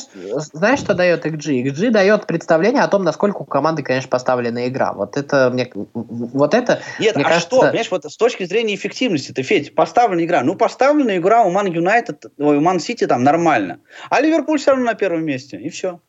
знаешь, что дает XG? XG дает представление о том, насколько у команды, конечно, поставлена игра. Вот это мне, вот это. Нет, мне а кажется... что, понимаешь, вот с точки зрения эффективности, ты Федь, поставлена игра. Ну, поставлена игра у Ман Юнайтед, у Ман Сити там нормально, а Ливерпуль все равно на первом месте и все.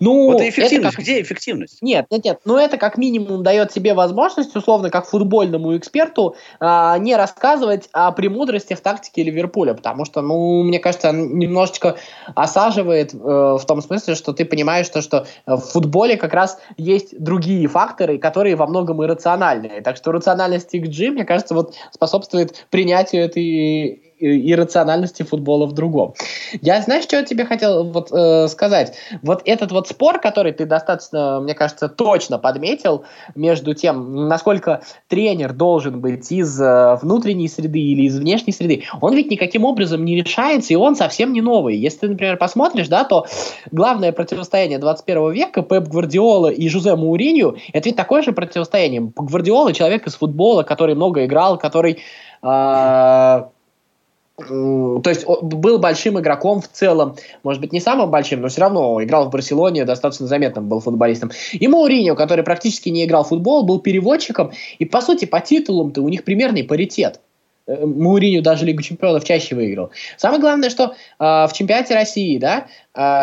Ну, вот эффективность, как... где эффективность? Нет, нет, нет, ну это как минимум дает себе возможность, условно, как футбольному эксперту, а, не рассказывать о премудростях тактики Ливерпуля, потому что, ну, мне кажется, немножечко осаживает э, в том смысле, что ты понимаешь, что, что в футболе как раз есть другие факторы, которые во многом иррациональные. Так что рациональность XG, мне кажется, вот способствует принятию этой иррациональности футбола в другом. Я, знаешь, что я тебе хотел вот, э, сказать? Вот этот вот спор, который ты достаточно, мне кажется, точно подметил между тем, насколько тренер должен быть из э, внутренней среды или из внешней среды, он ведь никаким образом не решается, и он совсем не новый. Если ты, например, посмотришь, да, то главное противостояние 21 века Пеп Гвардиола и Жузе Мауринью, это ведь такое же противостояние. Гвардиола человек из футбола, который много играл, который э, то есть был большим игроком в целом, может быть не самым большим, но все равно играл в Барселоне, достаточно заметным был футболистом. И Мауриньо, который практически не играл в футбол, был переводчиком, и по сути по титулам-то у них примерный паритет. Э, Мауриню даже Лигу чемпионов чаще выиграл. Самое главное, что э, в чемпионате России, да,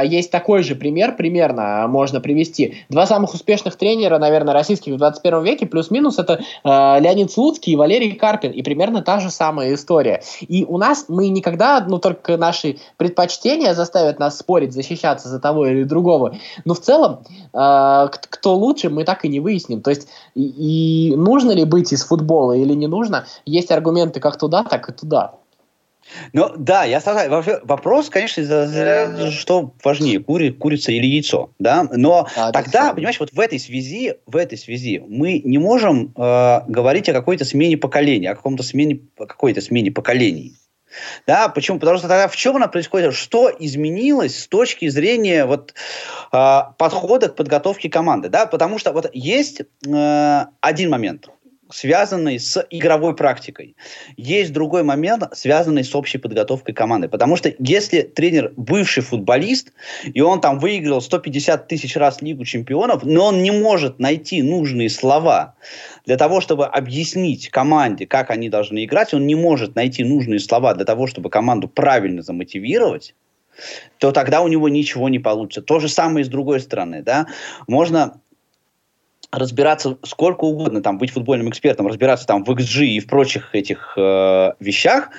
есть такой же пример, примерно можно привести. Два самых успешных тренера, наверное, российских в 21 веке, плюс-минус, это э, Леонид Слуцкий и Валерий Карпин. И примерно та же самая история. И у нас мы никогда, ну, только наши предпочтения заставят нас спорить, защищаться за того или другого. Но в целом, э, кто лучше, мы так и не выясним. То есть, и, и нужно ли быть из футбола или не нужно, есть аргументы как туда, так и туда. Ну да, я согласен. Вопрос, конечно, что важнее, кури, курица или яйцо, да. Но а, тогда, понимаешь, вот в этой связи, в этой связи мы не можем э, говорить о какой-то смене поколения, о каком-то смене, какой-то смене поколений. Да, почему? Потому что тогда в чем она происходит? Что изменилось с точки зрения вот, э, подхода к подготовке команды? Да? Потому что вот есть э, один момент связанный с игровой практикой. Есть другой момент, связанный с общей подготовкой команды. Потому что если тренер бывший футболист, и он там выиграл 150 тысяч раз Лигу чемпионов, но он не может найти нужные слова для того, чтобы объяснить команде, как они должны играть, он не может найти нужные слова для того, чтобы команду правильно замотивировать, то тогда у него ничего не получится. То же самое и с другой стороны. Да? Можно разбираться сколько угодно, там, быть футбольным экспертом, разбираться там в XG и в прочих этих э, вещах,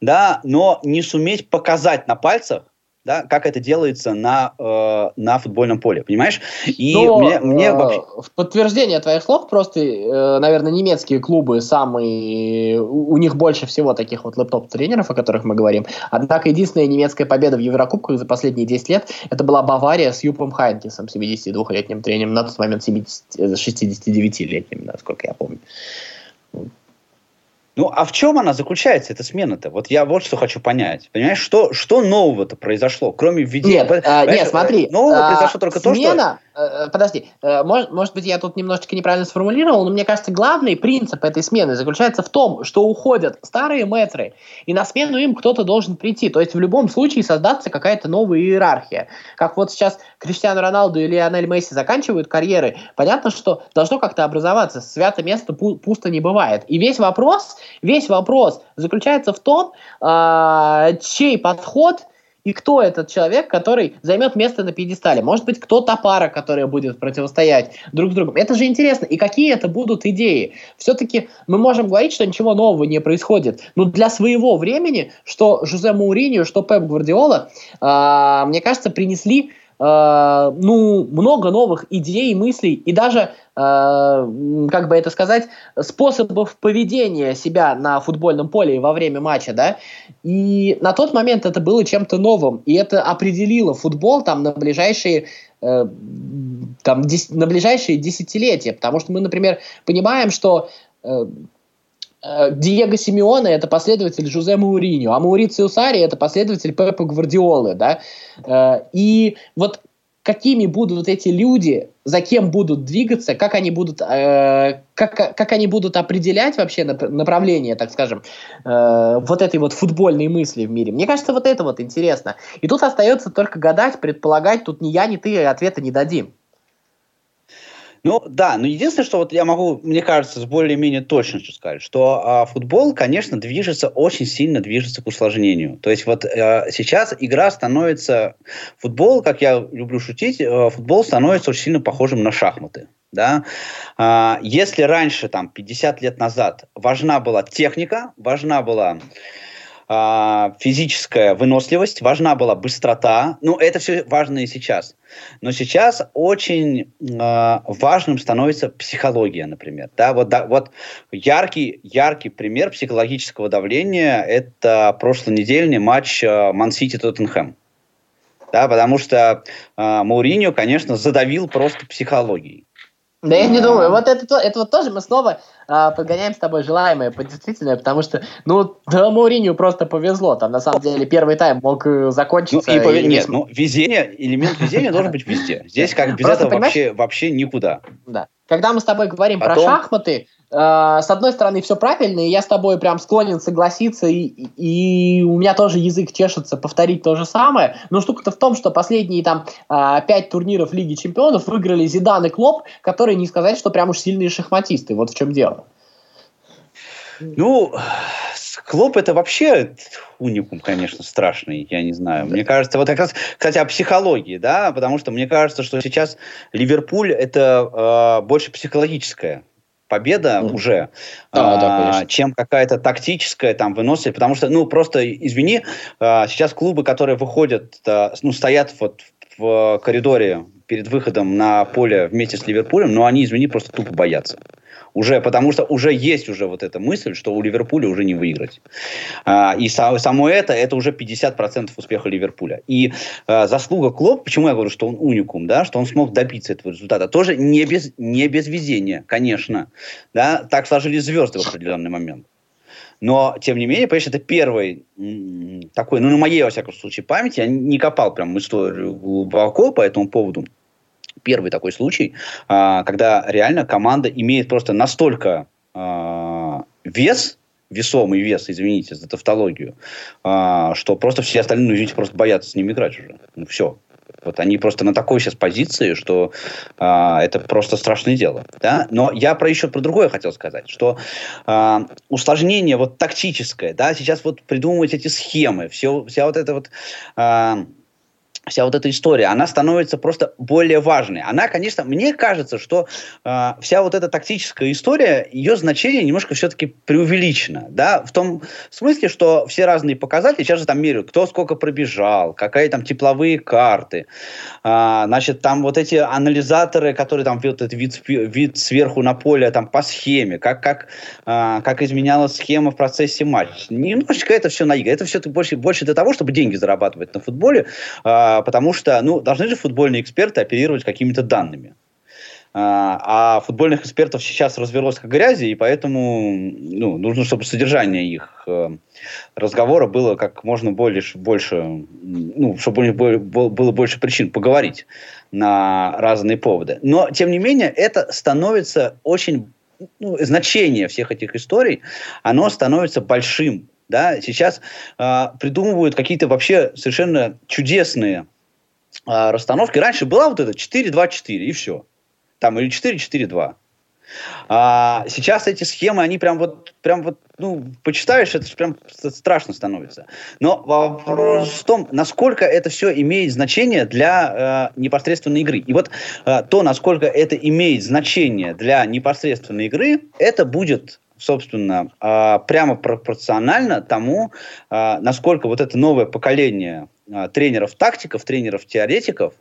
да, но не суметь показать на пальцах, да, как это делается на, э, на футбольном поле, понимаешь? И Но, мне, мне э, вообще... В подтверждение твоих слов, просто, э, наверное, немецкие клубы самые... У них больше всего таких вот лэптоп-тренеров, о которых мы говорим. Однако единственная немецкая победа в Еврокубках за последние 10 лет это была Бавария с Юпом Хайнкисом, 72-летним тренером, на тот момент 69-летним, э, насколько я помню. Ну, а в чем она заключается, эта смена-то? Вот я вот что хочу понять. Понимаешь, что, что нового-то произошло, кроме введения... Нет, а, нет, смотри. Нового а, произошло только смена, то, что... Э, подожди, э, может, может быть, я тут немножечко неправильно сформулировал, но мне кажется, главный принцип этой смены заключается в том, что уходят старые метры, и на смену им кто-то должен прийти. То есть в любом случае создаться какая-то новая иерархия. Как вот сейчас Криштиану Роналду и Лионель Месси заканчивают карьеры, понятно, что должно как-то образоваться. Свято место пусто не бывает. И весь вопрос, весь вопрос заключается в том, э, чей подход и кто этот человек, который займет место на пьедестале. Может быть, кто та пара, которая будет противостоять друг с другом. Это же интересно. И какие это будут идеи? Все-таки мы можем говорить, что ничего нового не происходит. Но для своего времени, что Жузе Мауриньо, что Пеп Гвардиола, э, мне кажется, принесли Э, ну, много новых идей, мыслей и даже, э, как бы это сказать, способов поведения себя на футбольном поле во время матча, да. И на тот момент это было чем-то новым, и это определило футбол там на ближайшие э, там, на ближайшие десятилетия, потому что мы, например, понимаем, что Э, Диего Симеоне это последователь Жузе Мауриньо, а Маурицио Сари это последователь Пепа Гвардиолы, да, э, и вот какими будут эти люди, за кем будут двигаться, как они будут, э, как, как они будут определять вообще направление, так скажем, э, вот этой вот футбольной мысли в мире. Мне кажется, вот это вот интересно. И тут остается только гадать, предполагать, тут ни я, ни ты ответа не дадим. Ну да, но единственное, что вот я могу, мне кажется, с более-менее точностью сказать, что а, футбол, конечно, движется, очень сильно движется к усложнению. То есть вот а, сейчас игра становится, футбол, как я люблю шутить, а, футбол становится очень сильно похожим на шахматы. Да? А, если раньше, там, 50 лет назад, важна была техника, важна была физическая выносливость, важна была быстрота. Ну, это все важно и сейчас. Но сейчас очень э, важным становится психология, например. Да, вот, да, вот яркий, яркий пример психологического давления – это прошлонедельный матч Ман-Сити-Тоттенхэм. Да, потому что э, Мауриньо, конечно, задавил просто психологией. Да я не думаю. Вот это, это вот тоже мы снова а, подгоняем с тобой желаемое по действительное, потому что, ну, да, Мауриню просто повезло. Там, на самом деле, первый тайм мог э, закончиться. Ну, и пове... и... Нет, ну, везение, элемент везения должен быть везде. Здесь как без этого вообще, вообще никуда. Да. Когда мы с тобой говорим Потом... про шахматы, с одной стороны, все правильно, и я с тобой прям склонен согласиться, и, и у меня тоже язык чешется повторить то же самое. Но штука-то в том, что последние там э, пять турниров Лиги Чемпионов выиграли Зидан и Клоп, которые не сказать, что прям уж сильные шахматисты. Вот в чем дело. Ну, Клоп это вообще уникум, конечно, страшный, я не знаю. Мне кажется, вот как раз, кстати, о психологии, да, потому что мне кажется, что сейчас Ливерпуль это э, больше психологическое победа mm. уже, да, а, да, чем какая-то тактическая там выносливость, потому что, ну, просто, извини, а, сейчас клубы, которые выходят, а, ну, стоят вот в коридоре перед выходом на поле вместе с Ливерпулем, но они, извини, просто тупо боятся уже, потому что уже есть уже вот эта мысль, что у Ливерпуля уже не выиграть. А, и само, само это, это уже 50% успеха Ливерпуля. И а, заслуга Клоп, почему я говорю, что он уникум, да, что он смог добиться этого результата, тоже не без, не без везения, конечно. Да, так сложились звезды в определенный момент. Но, тем не менее, понимаешь, это первый такой, ну, на моей, во всяком случае, памяти, я не копал прям историю глубоко по этому поводу, первый такой случай, а, когда реально команда имеет просто настолько а, вес, весомый вес, извините за тавтологию, а, что просто все остальные, ну, извините, просто боятся с ними играть уже. Ну, все. Вот они просто на такой сейчас позиции, что а, это просто страшное дело. Да? Но я про еще про другое хотел сказать, что а, усложнение вот тактическое, да, сейчас вот придумывать эти схемы, все, вся вот эта вот а, вся вот эта история, она становится просто более важной. Она, конечно, мне кажется, что э, вся вот эта тактическая история, ее значение немножко все-таки преувеличено, да, в том смысле, что все разные показатели, сейчас же там меряют, кто сколько пробежал, какие там тепловые карты, э, значит, там вот эти анализаторы, которые там вот этот вид, вид сверху на поле там по схеме, как, как, э, как изменялась схема в процессе матча. Немножечко это все наиграно. Это все больше, больше для того, чтобы деньги зарабатывать на футболе, э, потому что, ну, должны же футбольные эксперты оперировать какими-то данными. А, а футбольных экспертов сейчас развелось как грязи, и поэтому ну, нужно, чтобы содержание их э, разговора было как можно больше, больше ну, чтобы было больше причин поговорить на разные поводы. Но, тем не менее, это становится очень... Ну, значение всех этих историй, оно становится большим да, сейчас э, придумывают какие-то вообще совершенно чудесные э, расстановки. Раньше была вот эта 4-2-4 и все. Там или 4-4-2. А сейчас эти схемы, они прям вот, прям вот, ну, почитаешь, это прям страшно становится. Но вопрос в том, насколько это все имеет значение для э, непосредственной игры. И вот э, то, насколько это имеет значение для непосредственной игры, это будет собственно, э, прямо пропорционально тому, э, насколько вот это новое поколение э, тренеров-тактиков, тренеров-теоретиков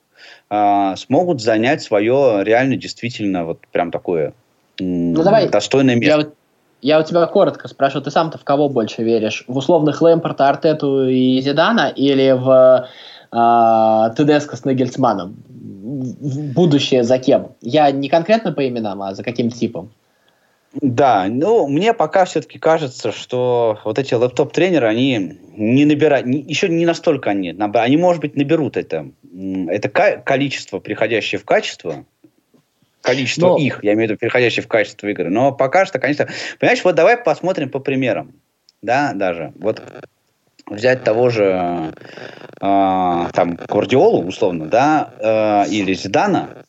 смогут занять свое реально действительно вот прям такое ну, давай, достойное место. Я, я у тебя коротко спрошу, ты сам-то в кого больше веришь? В условных Лэмпорта, Артету и Зидана или в э, Тедеско с Нагельсманом? В будущее за кем? Я не конкретно по именам, а за каким типом? Да, ну, мне пока все-таки кажется, что вот эти лэптоп-тренеры, они не набирают, не, еще не настолько они, они, может быть, наберут это, это количество, приходящее в качество, количество Но... их, я имею в виду переходящие в качество игры. Но пока что, конечно, понимаешь, вот давай посмотрим по примерам, да, даже. Вот взять того же э, там Гвардиолу, условно, да, э, или Зидана,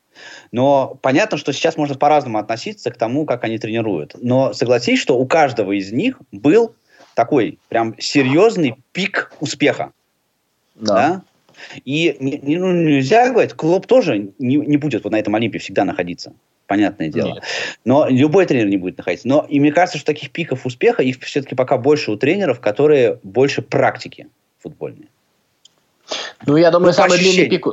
но понятно, что сейчас можно по-разному относиться к тому, как они тренируют. Но согласись, что у каждого из них был такой прям серьезный пик успеха. Да. да? И ну, нельзя говорить, клуб тоже не, не будет вот на этом Олимпе всегда находиться. Понятное дело. Нет. Но любой тренер не будет находиться. Но и мне кажется, что таких пиков успеха их все-таки пока больше у тренеров, которые больше практики футбольные. Ну, я думаю, ну, самый длинный пик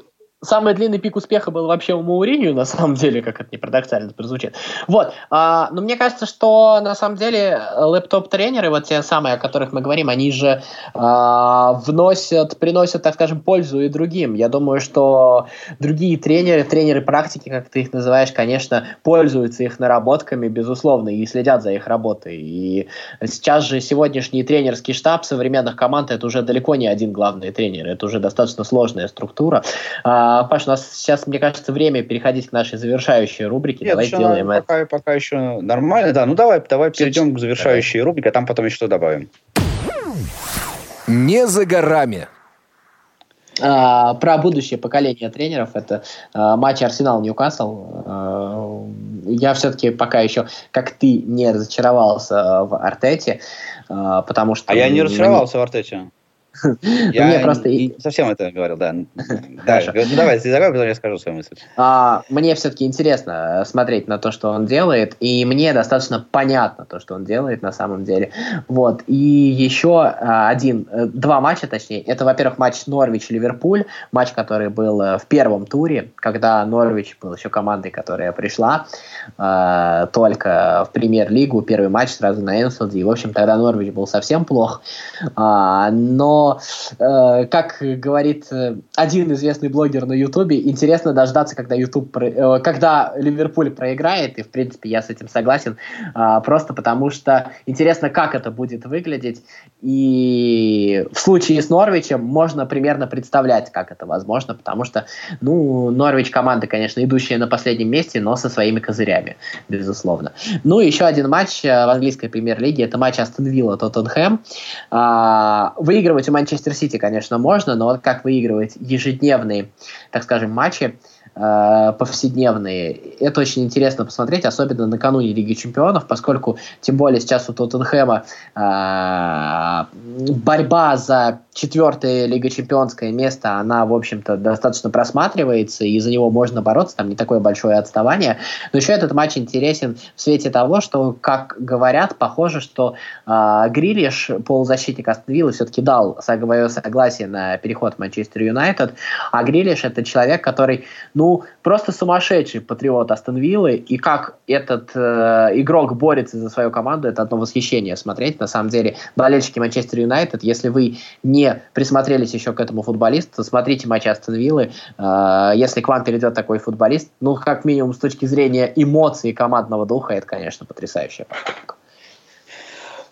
самый длинный пик успеха был вообще у Мауринию, на самом деле, как это не парадоксально прозвучит. Вот. А, но мне кажется, что на самом деле лэптоп-тренеры, вот те самые, о которых мы говорим, они же а, вносят, приносят, так скажем, пользу и другим. Я думаю, что другие тренеры, тренеры практики, как ты их называешь, конечно, пользуются их наработками, безусловно, и следят за их работой. И сейчас же сегодняшний тренерский штаб современных команд это уже далеко не один главный тренер, это уже достаточно сложная структура. А, а, Паш, у нас сейчас, мне кажется, время переходить к нашей завершающей рубрике. Нет, давай сделаем пока, это. Пока, пока еще нормально, да. Ну давай, давай перейдем к завершающей давай. рубрике, а там потом еще добавим. Не за горами. А, про будущее поколение тренеров это а, матч Арсенал-Ньюкасл. А, я все-таки пока еще, как ты, не разочаровался в Артете, а, потому что... А я не разочаровался в Артете. Я мне просто... не совсем это говорил, да. Да, ну давай, ты давай, потом я скажу свою мысль. А, мне все-таки интересно смотреть на то, что он делает, и мне достаточно понятно то, что он делает на самом деле. Вот. И еще а, один, э, два матча, точнее. Это, во-первых, матч Норвич-Ливерпуль, матч, который был э, в первом туре, когда Норвич был еще командой, которая пришла э, только в премьер-лигу, первый матч сразу на Энфилде, и, в общем, тогда Норвич был совсем плох. А, но э, как говорит э, один известный блогер на Ютубе, интересно дождаться, когда YouTube, э, когда Ливерпуль проиграет, и в принципе я с этим согласен, э, просто потому что интересно, как это будет выглядеть, и в случае с Норвичем можно примерно представлять, как это возможно, потому что, ну, Норвич команда, конечно, идущая на последнем месте, но со своими козырями, безусловно. Ну, еще один матч э, в английской премьер-лиге, это матч Астон Вилла Тоттенхэм. А, выигрывать Манчестер Сити, конечно, можно, но вот как выигрывать ежедневные, так скажем, матчи – повседневные. Это очень интересно посмотреть, особенно накануне Лиги Чемпионов, поскольку, тем более сейчас у Тоттенхэма э, борьба за четвертое Лига Чемпионское место, она, в общем-то, достаточно просматривается, и за него можно бороться, там не такое большое отставание. Но еще этот матч интересен в свете того, что, как говорят, похоже, что э, Грилиш, полузащитник Астон все-таки дал свое согласие на переход в Манчестер Юнайтед, а Грилиш это человек, который, ну, просто сумасшедший патриот Астон Виллы, и как этот э, игрок борется за свою команду, это одно восхищение смотреть. На самом деле, болельщики Манчестер Юнайтед, если вы не присмотрелись еще к этому футболисту, смотрите матч Астон Виллы. Э, если к вам перейдет такой футболист, ну, как минимум, с точки зрения эмоций командного духа, это, конечно, потрясающая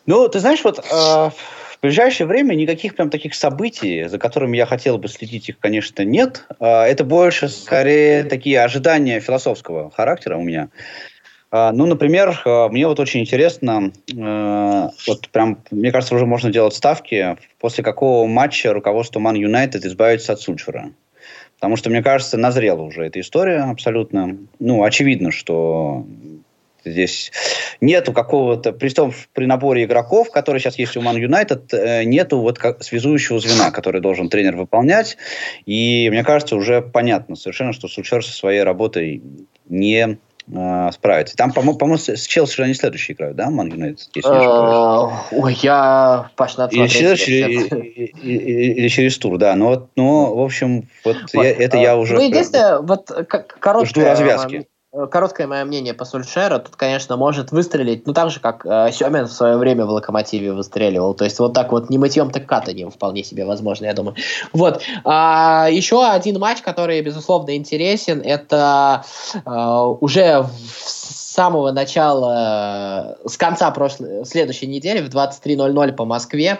Ну, ты знаешь, вот э, в ближайшее время никаких прям таких событий, за которыми я хотел бы следить, их, конечно, нет. А, это больше, скорее, такие ожидания философского характера у меня. А, ну, например, а, мне вот очень интересно, вот прям, мне кажется, уже можно делать ставки, после какого матча руководство Ман Юнайтед избавится от Сульшера. Потому что, мне кажется, назрела уже эта история абсолютно. Ну, очевидно, что Здесь нету какого-то, при том, при наборе игроков, которые сейчас есть у Ман Юнайтед, э, нету вот как связующего звена, который должен тренер выполнять. И мне кажется, уже понятно совершенно, что Сульшер со своей работой не э, справится. Там, по-моему, с Челси же они следующие играют, да, Ман Юнайтед? Ой, я, Паш, надо или через, или, через тур, да. Но, но в общем, вот, вот это я уже... Ну, единственное, вот короткое... Жду развязки Э, короткое мое мнение по Сульшеру, тут, конечно, может выстрелить, ну, так же, как э, Семен в свое время в Локомотиве выстреливал. То есть, вот так вот, не мытьем, так катанием вполне себе возможно, я думаю. Вот. А, еще один матч, который, безусловно, интересен, это э, уже в самого начала, с конца прошлой, следующей недели в 23.00 по Москве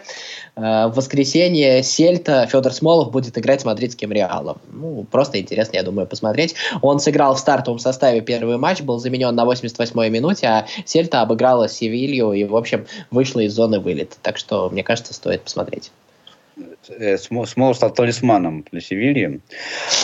э, в воскресенье Сельта Федор Смолов будет играть с мадридским Реалом. Ну, просто интересно, я думаю, посмотреть. Он сыграл в стартовом составе первый матч, был заменен на 88-й минуте, а Сельта обыграла Севилью и, в общем, вышла из зоны вылета. Так что, мне кажется, стоит посмотреть. Э, Смол стал талисманом для Севильи.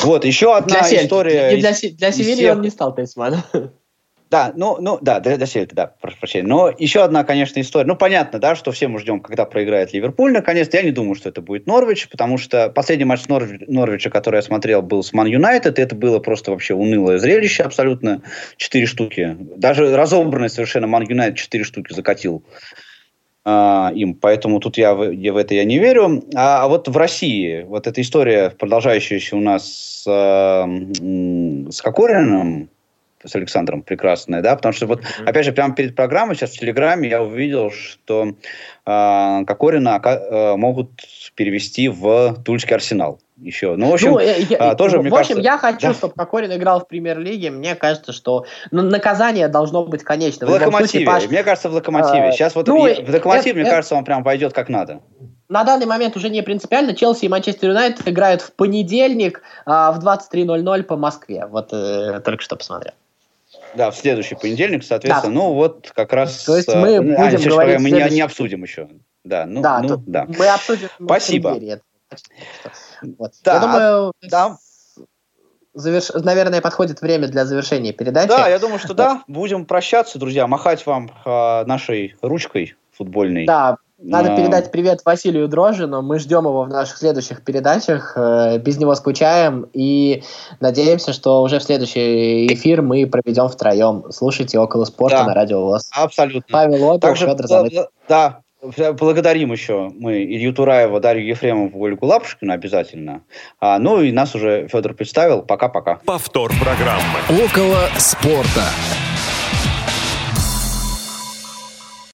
Вот, еще одна для история. Для, для Севильи он не стал талисманом. Да, ну, ну, да, до, до Сельта, да, прошу прощения. Но еще одна, конечно, история. Ну, понятно, да, что все мы ждем, когда проиграет Ливерпуль. Наконец-то я не думаю, что это будет Норвич, потому что последний матч Норвич, Норвича, который я смотрел, был с Ман Юнайтед, и это было просто вообще унылое зрелище абсолютно. Четыре штуки. Даже разобранный совершенно Ман Юнайтед четыре штуки закатил а, им, поэтому тут я в, я в это я не верю. А, а вот в России, вот эта история, продолжающаяся у нас с, э, с Кокориным, с Александром прекрасная, да, потому что вот, mm-hmm. опять же, прямо перед программой сейчас в Телеграме я увидел, что э, Кокорина э, могут перевести в Тульский Арсенал еще. Ну, в общем, ну, я, а, тоже, в мне общем, кажется... я хочу, да. чтобы Кокорин играл в премьер-лиге. Мне кажется, что ну, наказание должно быть конечно. В, в Локомотиве. Случае, Паш... Мне кажется, в Локомотиве. А, Сейчас вот ну, я, в Локомотиве, это, мне это... кажется, он прям пойдет как надо на данный момент уже не принципиально. Челси и Манчестер Юнайтед играют в понедельник а, в 23.00 по Москве. Вот э, только что посмотрел. Да, в следующий понедельник, соответственно. Да. Ну, вот как раз... То есть мы э, будем а, говорить... Мы не, не обсудим еще. Да, ну, да, ну, да. Мы обсудим Спасибо. Вот. Да, я думаю, да. Заверш... Наверное, подходит время для завершения передачи. Да, я думаю, что да. Будем прощаться, друзья, махать вам э, нашей ручкой футбольной. Да, надо Но... передать привет Василию Дрожину. Мы ждем его в наших следующих передачах. Э, без него скучаем и надеемся, что уже в следующий эфир мы проведем втроем. Слушайте около спорта да, на радио ВОЗ. Абсолютно. Павел Также, Федор Заныкин. Да, благодарим еще мы Илью Тураева, Дарью Ефремову, Ольгу Лапушкину обязательно. А, ну и нас уже Федор представил. Пока-пока. Повтор программы. Около спорта.